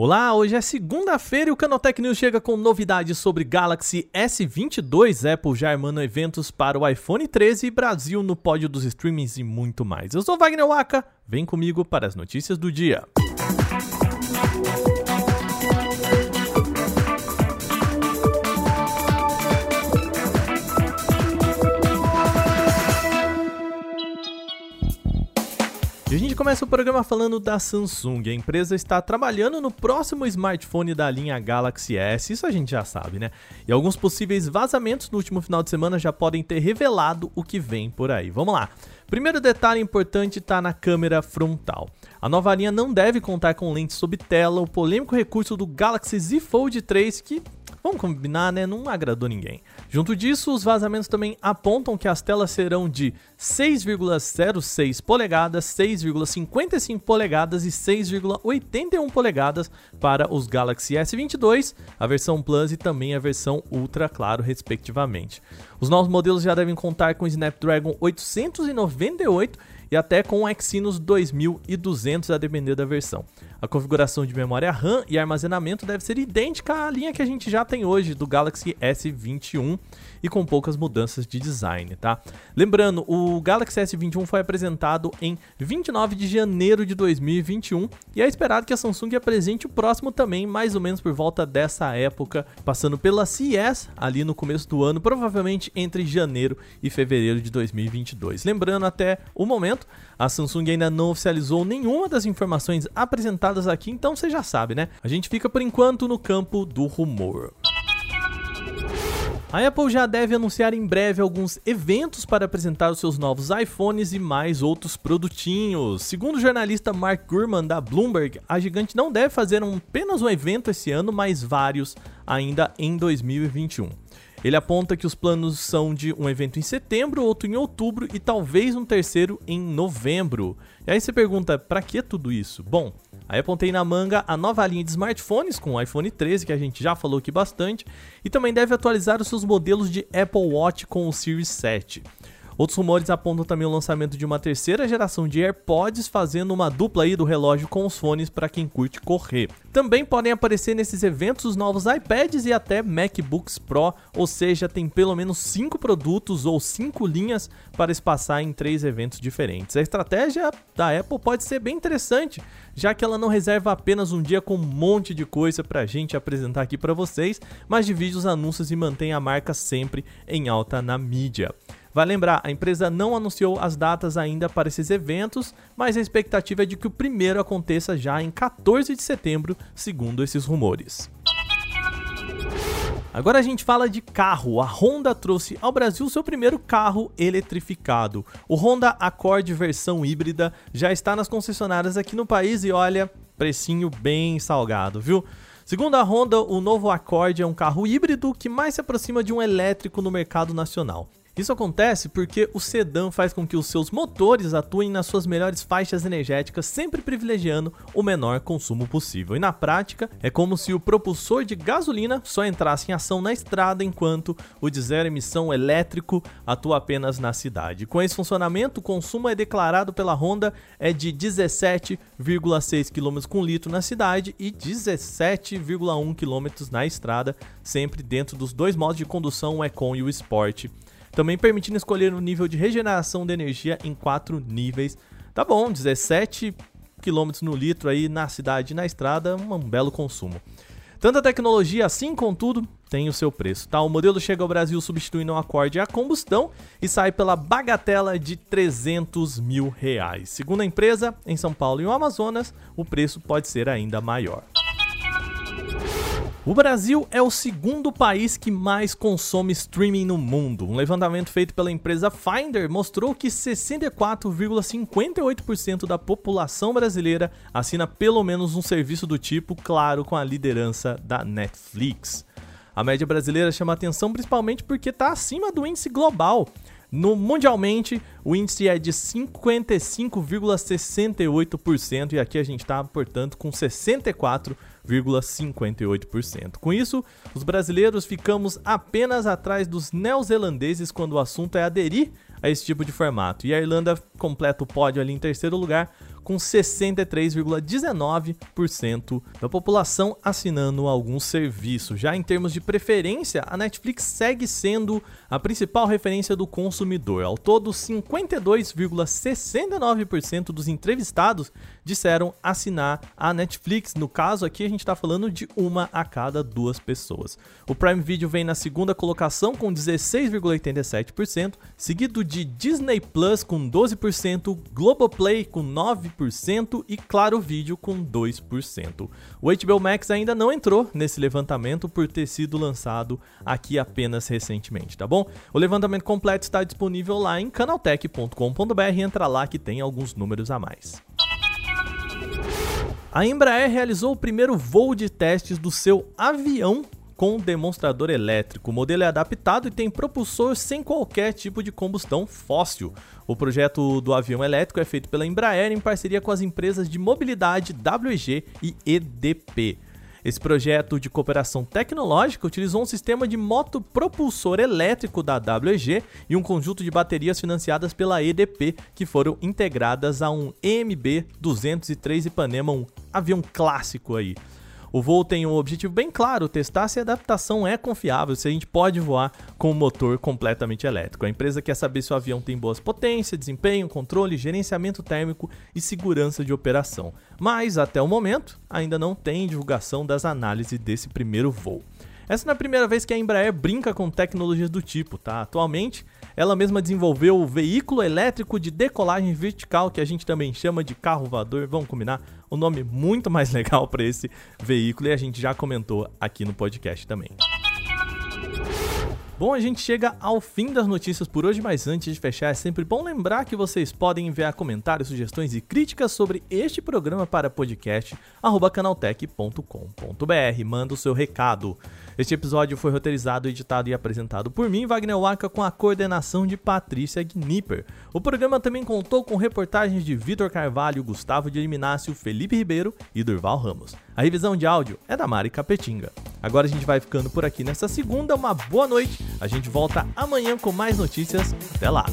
Olá, hoje é segunda-feira e o Canotech News chega com novidades sobre Galaxy S22, Apple já armando eventos para o iPhone 13, Brasil no pódio dos streamings e muito mais. Eu sou Wagner Waka, vem comigo para as notícias do dia. E começa o programa falando da Samsung. A empresa está trabalhando no próximo smartphone da linha Galaxy S, isso a gente já sabe, né? E alguns possíveis vazamentos no último final de semana já podem ter revelado o que vem por aí. Vamos lá. Primeiro detalhe importante está na câmera frontal. A nova linha não deve contar com lentes sob tela, o polêmico recurso do Galaxy Z Fold 3 que Vamos combinar, né? Não agradou ninguém. Junto disso, os vazamentos também apontam que as telas serão de 6,06 polegadas, 6,55 polegadas e 6,81 polegadas para os Galaxy S22, a versão Plus e também a versão Ultra, claro, respectivamente. Os novos modelos já devem contar com Snapdragon 898 e até com o Exynos 2200 a depender da versão. A configuração de memória RAM e armazenamento deve ser idêntica à linha que a gente já tem hoje do Galaxy S21 e com poucas mudanças de design, tá? Lembrando, o Galaxy S21 foi apresentado em 29 de janeiro de 2021 e é esperado que a Samsung apresente o próximo também, mais ou menos por volta dessa época, passando pela CES ali no começo do ano, provavelmente entre janeiro e fevereiro de 2022. Lembrando, até o momento, a Samsung ainda não oficializou nenhuma das informações apresentadas aqui, então você já sabe, né? A gente fica por enquanto no campo do rumor. A Apple já deve anunciar em breve alguns eventos para apresentar os seus novos iPhones e mais outros produtinhos. Segundo o jornalista Mark Gurman da Bloomberg, a gigante não deve fazer apenas um evento esse ano, mas vários ainda em 2021. Ele aponta que os planos são de um evento em setembro, outro em outubro e talvez um terceiro em novembro. E aí você pergunta, para que tudo isso? Bom, a Apple tem na manga a nova linha de smartphones com o iPhone 13, que a gente já falou aqui bastante, e também deve atualizar os seus modelos de Apple Watch com o Series 7. Outros rumores apontam também o lançamento de uma terceira geração de AirPods, fazendo uma dupla aí do relógio com os fones para quem curte correr. Também podem aparecer nesses eventos os novos iPads e até MacBooks Pro, ou seja, tem pelo menos cinco produtos ou cinco linhas para espaçar em três eventos diferentes. A estratégia da Apple pode ser bem interessante, já que ela não reserva apenas um dia com um monte de coisa para a gente apresentar aqui para vocês, mas divide os anúncios e mantém a marca sempre em alta na mídia. Vai lembrar, a empresa não anunciou as datas ainda para esses eventos, mas a expectativa é de que o primeiro aconteça já em 14 de setembro, segundo esses rumores. Agora a gente fala de carro. A Honda trouxe ao Brasil seu primeiro carro eletrificado. O Honda Accord versão híbrida já está nas concessionárias aqui no país e olha, precinho bem salgado, viu? Segundo a Honda, o novo Accord é um carro híbrido que mais se aproxima de um elétrico no mercado nacional. Isso acontece porque o sedã faz com que os seus motores atuem nas suas melhores faixas energéticas, sempre privilegiando o menor consumo possível. E na prática, é como se o propulsor de gasolina só entrasse em ação na estrada, enquanto o de zero emissão elétrico atua apenas na cidade. Com esse funcionamento, o consumo é declarado pela Honda é de 17,6 km com litro na cidade e 17,1 km na estrada, sempre dentro dos dois modos de condução, o Econ e o Sport também permitindo escolher o nível de regeneração de energia em quatro níveis. Tá bom, 17 km no litro aí na cidade e na estrada, um belo consumo. Tanta tecnologia assim, contudo, tem o seu preço, tá? O modelo chega ao Brasil substituindo um acorde a combustão e sai pela bagatela de 300 mil reais. Segundo a empresa, em São Paulo e no Amazonas, o preço pode ser ainda maior. O Brasil é o segundo país que mais consome streaming no mundo. Um levantamento feito pela empresa Finder mostrou que 64,58% da população brasileira assina pelo menos um serviço do tipo, claro, com a liderança da Netflix. A média brasileira chama atenção principalmente porque está acima do índice global. No mundialmente, o índice é de 55,68% e aqui a gente está, portanto, com 64 0,58%. Com isso, os brasileiros ficamos apenas atrás dos neozelandeses quando o assunto é aderir a esse tipo de formato. E a Irlanda completa o pódio ali em terceiro lugar com 63,19% da população assinando algum serviço. Já em termos de preferência, a Netflix segue sendo a principal referência do consumidor. Ao todo, 52,69% dos entrevistados disseram assinar a Netflix. No caso aqui, a gente está falando de uma a cada duas pessoas. O Prime Video vem na segunda colocação com 16,87%, seguido de Disney Plus com 12%, Globoplay com 9% e Claro Vídeo com 2%. O HBO Max ainda não entrou nesse levantamento por ter sido lançado aqui apenas recentemente, tá bom? O levantamento completo está disponível lá em canaltech.com.br, entra lá que tem alguns números a mais. A Embraer realizou o primeiro voo de testes do seu avião com demonstrador elétrico. O modelo é adaptado e tem propulsor sem qualquer tipo de combustão fóssil. O projeto do avião elétrico é feito pela Embraer em parceria com as empresas de mobilidade WEG e EDP. Esse projeto de cooperação tecnológica utilizou um sistema de moto propulsor elétrico da WEG e um conjunto de baterias financiadas pela EDP que foram integradas a um EMB 203 Ipanema, um avião clássico aí. O voo tem um objetivo bem claro: testar se a adaptação é confiável, se a gente pode voar com o motor completamente elétrico. A empresa quer saber se o avião tem boas potências, desempenho, controle, gerenciamento térmico e segurança de operação. Mas até o momento ainda não tem divulgação das análises desse primeiro voo. Essa não é a primeira vez que a Embraer brinca com tecnologias do tipo, tá? Atualmente, ela mesma desenvolveu o veículo elétrico de decolagem vertical, que a gente também chama de carro voador. Vamos combinar? Um nome muito mais legal para esse veículo e a gente já comentou aqui no podcast também. Bom, a gente chega ao fim das notícias por hoje, mas antes de fechar, é sempre bom lembrar que vocês podem enviar comentários, sugestões e críticas sobre este programa para podcast canaltech.com.br. Manda o seu recado. Este episódio foi roteirizado, editado e apresentado por mim, Wagner Waka, com a coordenação de Patrícia Gnipper. O programa também contou com reportagens de Vitor Carvalho, Gustavo de Eliminácio, Felipe Ribeiro e Durval Ramos. A revisão de áudio é da Mari Capetinga. Agora a gente vai ficando por aqui nessa segunda. Uma boa noite. A gente volta amanhã com mais notícias. Até lá.